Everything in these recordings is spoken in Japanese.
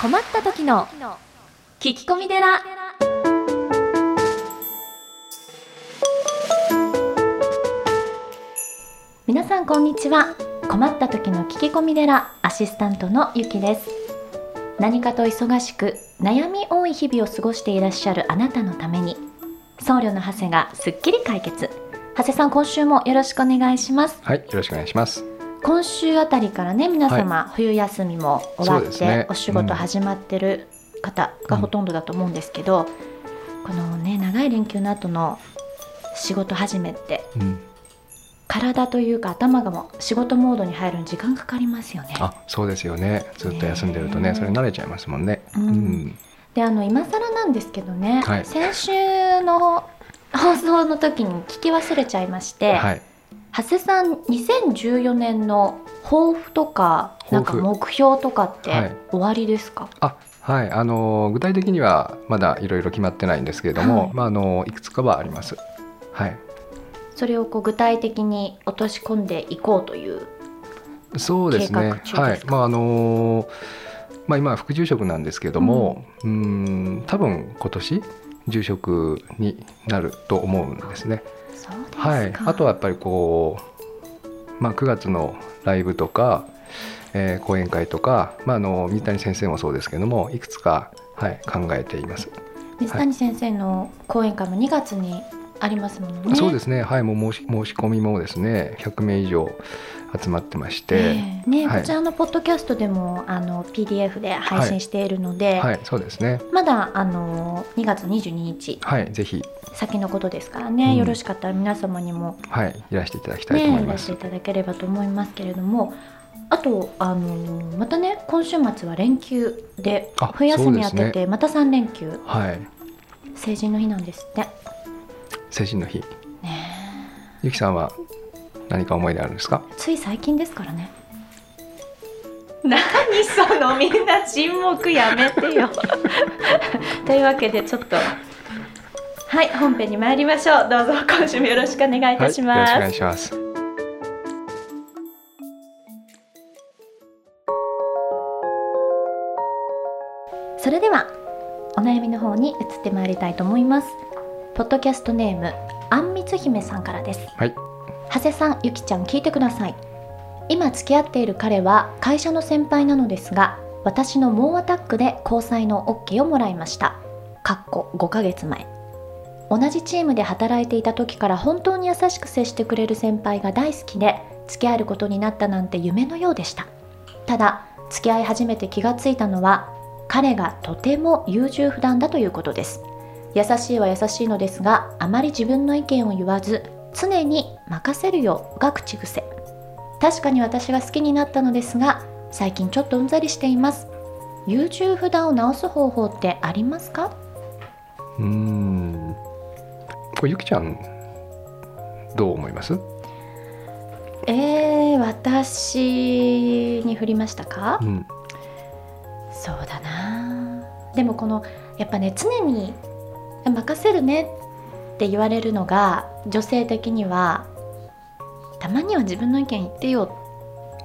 困った時の聞き込み寺。皆さんこんにちは。困った時の聞き込み寺アシスタントのゆきです。何かと忙しく悩み多い日々を過ごしていらっしゃるあなたのために僧侶の長谷がすっきり解決。長谷さん今週もよろしくお願いします。はい、よろしくお願いします。今週あたりからね皆様、冬休みも終わって、ね。お仕事始まってる方がほとんどだと思うんですけど、このね長い連休の後の仕事始めってうん、体というか頭がもう仕事モードに入るのに時間かかりますよね。あ、そうですよね。ずっと休んでるとねね、それ慣れちゃいますもんね。ううんん、であの今更なんですけどね、はい。先週の放送の時に聞き忘れちゃいまして、はい、長谷さん2014年の抱負とかなんか目標とかってはい。終わりですか、あ、はい、あの具体的にはまだいろいろ決まってないんですけれども、はい。まああのいくつかはあります。はい、それをこう具体的に落とし込んでいこうというそうですね。はい、まああのまあ今は副住職なんですけれども、うん、多分今年住職になると思うんですね。すか、はい、あとはやっぱりこう、まあ、9月のライブとか、えー講演会とか、まあ、あの水谷先生もそうですけどもいくつか、はい、考えています、水谷先生の講演会も2月にありますものね。そうですね。はいもう申し申し込みもですね100名以上集まってまして、ええ。ね、はい。こちらのポッドキャストでもあの PDF で配信しているので、はい。そうですね。まだあの2月22日。はいぜひ、先のことですからね、うん。よろしかったら皆様にもはい、いらしていただきたいとね思います、いらしていただければと思いますけれども。あとあのまたね今週末は連休であ冬休み当ててまた3連休、はい。成人の日なんですって。成人の日ねゆきさんは何か思い出あるんですか？つい最近ですからね。何そのみんな沈黙やめてよ。というわけでちょっとはい本編に参りましょうどうぞ今週もよろしくお願いいたします。はい、よろしくお願いしますそれではお悩みの方に移ってまいりたいと思いますポッドキャストネームあんみつ姫さんからです。はい。長谷さんゆきちゃん聞いてください。今付き合っている彼は会社の先輩なのですが私の猛アタックで交際の OK をもらいました。かっこ5ヶ月前。同じチームで働いていた時から本当に優しく接してくれる先輩が大好きで付き合えることになったなんて夢のようでした。ただ付き合い始めて気がついたのは彼がとても優柔不断だということです優しいは優しいのですがあまり自分の意見を言わず常に任せるよが口癖。確かに私が好きになったのですが最近ちょっとうんざりしています。優柔不断を直す方法ってありますか？うーん。これゆきちゃんどう思います？えー、私に振りましたか？うん。そうだな。でもこのやっぱね常に任せるね。って言われるのが女性的にはたまには自分の意見言ってよ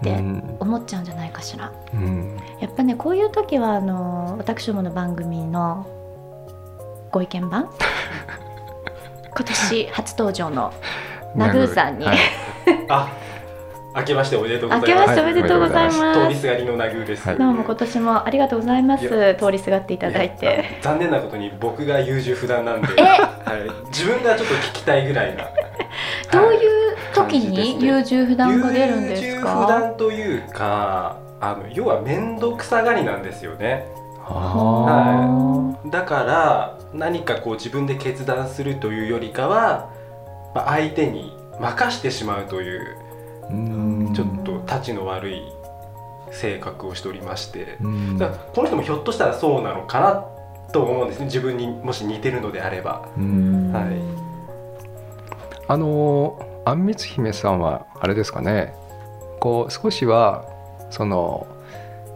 ってうん。思っちゃうんじゃないかしら。うん。やっぱねこういう時はあの私どもの番組のご意見番？今年初登場のナグーさんに、はい。あ、明けましておめでとうございます。明けましておめでとうございます、は通りすがりのナグーです。はい。どうも今年もありがとうございます。通りすがっていただいて。や残念なことに僕が優柔不断なんで、え？はい、自分がちょっと聞きたいぐらいな。どうういう時に優柔不断が出るんです優柔不か断というか、あの要は面倒くさがりなんですよね。あ。はだから何かこう自分で決断するというよりかは、まあ、相手に任してしまうというちょっとたちの悪い性格をしておりまして。うん。だからこの人もひょっとしたらそうなのかなと思うんですね。自分にもし似てるのであれば。はい。あのあんみつ姫さんはあれですかね。こう少しはその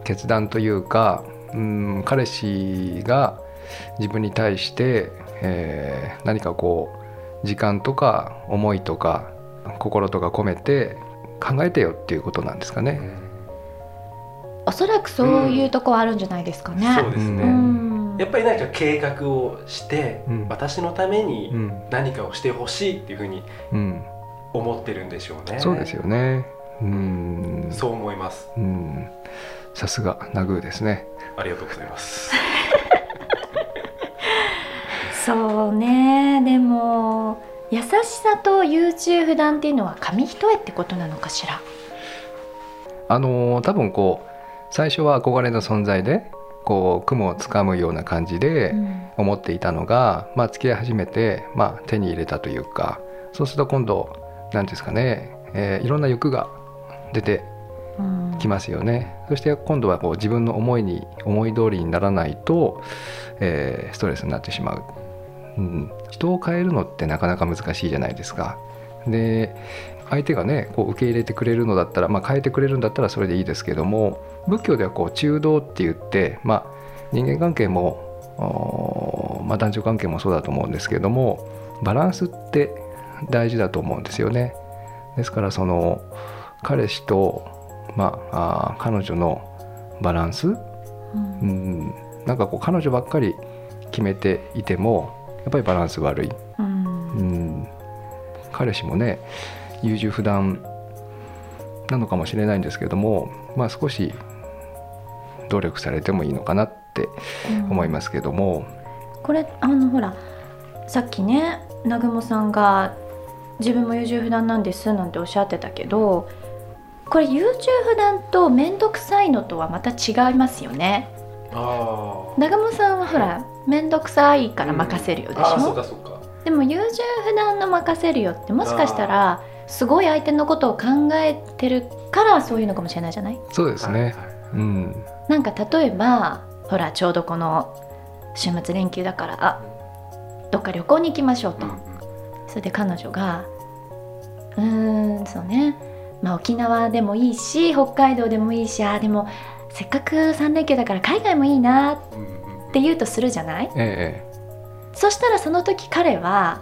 決断というかうん彼氏が自分に対して、えー何かこう時間とか思いとか心とか込めて考えてよっていうことなんですかね。おそらくそういうとこはあるんじゃないですかね。うそうですね、ん。やっぱりなんか計画をして、うん。私のためにうん。何かをしてほしいっていうふうにうん、思ってるんでしょうね。そうですよね。うん。そう思います。うん。さすがナグーですね。ありがとうございます。そうね。でも優しさと優柔不断っていうのは紙一重ってことなのかしら？あのー多分こう最初は憧れの存在でこう雲をつかむような感じでうん。思っていたのが、まあ、付き合い始めて、まあ、手に入れたというかそうすると今度何ですかね、えーいろんな欲が出てうん。きますよね。そして今度はこう自分の思いに思い通りにならないと、えーストレスになってしまう、うん、人を変えるのってなかなか難しいじゃないですか。で相手がねこう受け入れてくれるのだったら、まあ、変えてくれるんだったらそれでいいですけども仏教ではこう中道って言って、まあ、人間関係も、まあ、男女関係もそうだと思うんですけどもバランスって大事だと思うんですよね。ですからその彼氏とまあ、あー彼女のバランス、うん。うん、なんかこう彼女ばっかり決めていてもやっぱりバランス悪い、うん。うん、彼氏もね優柔不断なのかもしれないんですけども、まあ、少し努力されてもいいのかなって思いますけども、これあのほらさっきね南雲さんが自分も優柔不断なんですなんておっしゃってたけどこれ優柔不断と面倒くさいのとはまた違いますよね。あ南雲さんはほら面倒くさいから任せるよでしあーそうょかそうか。でも優柔不断の任せるよってもしかしたらすごい相手のことを考えてるからそういうのかもしれないじゃない？そうですね、はいはい。うん。なんか例えばほらちょうどこの週末連休だからあどっか旅行に行きましょうと、うんうん。それで彼女がうーんそうね。まあ沖縄でもいいし北海道でもいいしあーでもせっかく3連休だから海外もいいなっうんうんうんて言うとするじゃない？えそしたらその時彼は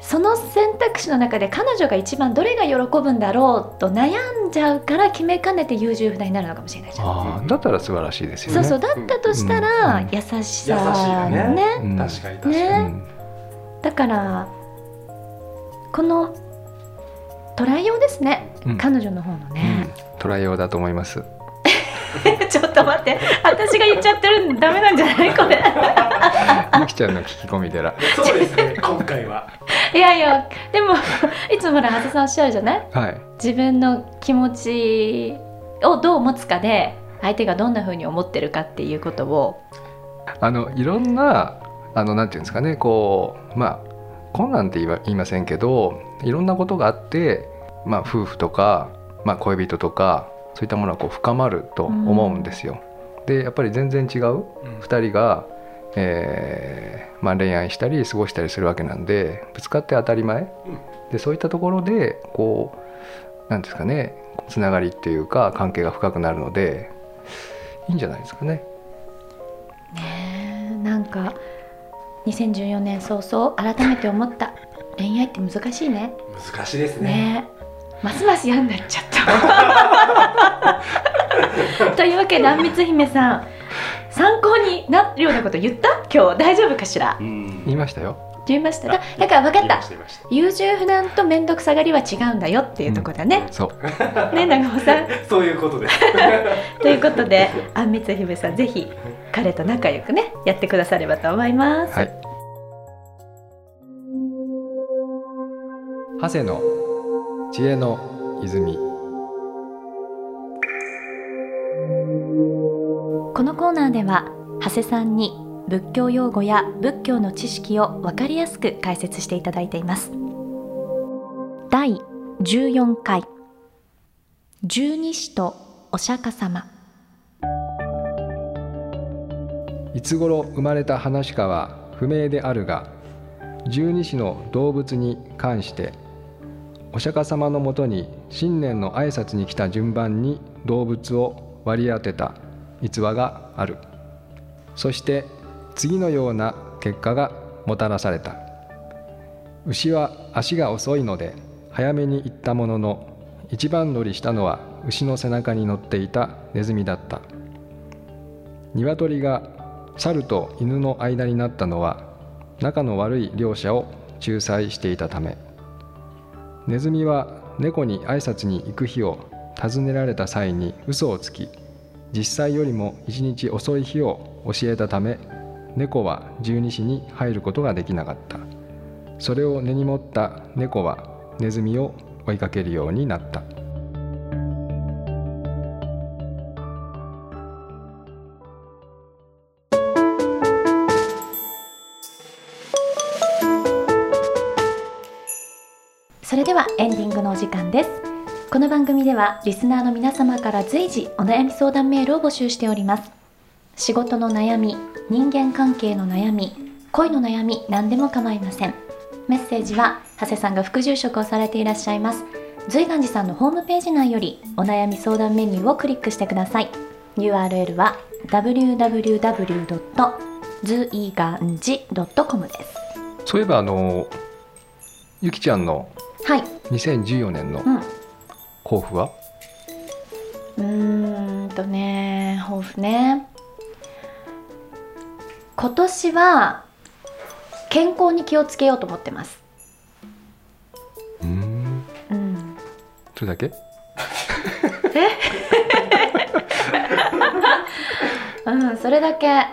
その選択肢の中で彼女が一番どれが喜ぶんだろうと悩んじゃうから決めかねて優柔不断になるのかもしれないじえゃん。あーだったら素晴らしいですよね。そうそうだったとしたら、うん優しさ。ね。ね。うん。確かに確かに、ね。うんだからこのトライ用ですね、うん。彼女の方のね、うん。トライ用だと思います。ちょっと待って。私が言っちゃってるんダメなんじゃない？これ。ゆきちゃんの聞き込み寺。そうですね今回は。いやいやでもいつもほら長谷さんおっしゃるじゃない？はい。自分の気持ちをどう持つかで相手がどんな風に思ってるかっていうことを。あのいろんなあのなんていうんですかねこうまあ困難って言いま言いませんけどいろんなことがあってまあ夫婦とかまあ恋人とかそういったものはこう深まると思うんですよ。でやっぱり全然違う2人が、えーまあ、恋愛したり過ごしたりするわけなんでぶつかって当たり前、うん。でそういったところでこうなんですかねつながりっていうか関係が深くなるのでいいんじゃないですかね。ねえなんか2014年早々改めて思った。恋愛って難しいね。難しいですね。ね。えますます嫌になっちゃった。というわけであんみつ姫さん参考になるようなこと言った？今日大丈夫かしら？うん。言いましたよ。言いましただだから分かった。優柔不断と面倒くさがりは違うんだよっていうところだね、そう。ね長尾さん。そういうことで。す ということであんみつ姫さんぜひ彼と仲良くねやってくださればと思います、はい。長谷の知恵の泉。このコーナーでは長谷さんに仏教用語や仏教の知識を分かりやすく解説していただいています。第14回。十二使とお釈迦様。いつ頃生まれた話かは不明であるが十二支の動物に関してお釈迦様のもとに新年の挨拶に来た順番に動物を割り当てた逸話がある。そして次のような結果がもたらされた。牛は足が遅いので早めに行ったものの一番乗りしたのは牛の背中に乗っていたネズミだった。鶏が猿と犬の間になったのは仲の悪い両者を仲裁していたため。ネズミは猫に挨拶に行く日を尋ねられた際に嘘をつき実際よりも1日遅い日を教えたため猫は十二支に入ることができなかった。それを根に持った猫はネズミを追いかけるようになった。それではエンディングのお時間です。この番組ではリスナーの皆様から随時お悩み相談メールを募集しております。仕事の悩み人間関係の悩み恋の悩み何でも構いません。メッセージは長谷さんが副住職をされていらっしゃいます。随願寺さんのホームページ内よりお悩み相談メニューをクリックしてください。URL は www.zuiganji.com です。そういえばあのゆきちゃんのはい。2014年のうん。抱負は、うーんとね抱負ね。今年は健康に気をつけようと思ってます。うん。うん。それだけ？うんそれだけ。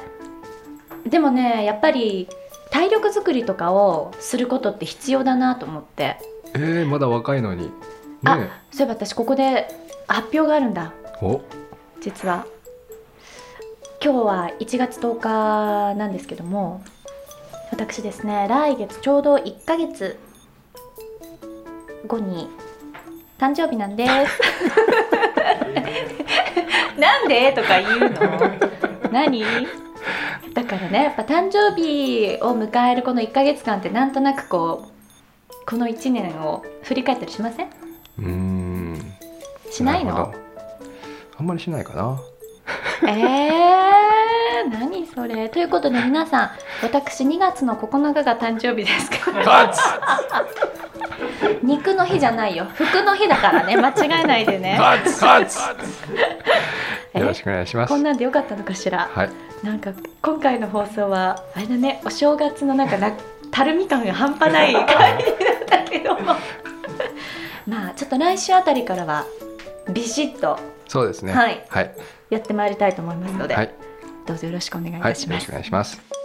でもねやっぱり体力作りとかをすることって必要だなと思ってえー、まだ若いのに。ねあそういえば私ここで発表があるんだ。お。実は。今日は1月10日なんですけども私ですね来月ちょうど1ヶ月後に誕生日なんです。なんで？とか言うの？何？だからねやっぱ誕生日を迎えるこの1ヶ月間ってなんとなくこうこの1年を振り返ったりしません？うーん。しないの？あんまりしないかな。えー、何それ。ということで皆さん私2月の9日が誕生日ですか？ら 肉の日じゃないよ。服の日だからね。間違えないでね。えよろしくお願いします。こんなんでよかったのかしら？はい。なんか今回の放送はあれだね。お正月のなんかなたるみ感が半端ない感じだけどもまあちょっと来週あたりからはビシッとそうですね。はい。はい、やってまいりたいと思いますので、はい。どうぞよろしくお願いいはい、よろしくたしますお願いします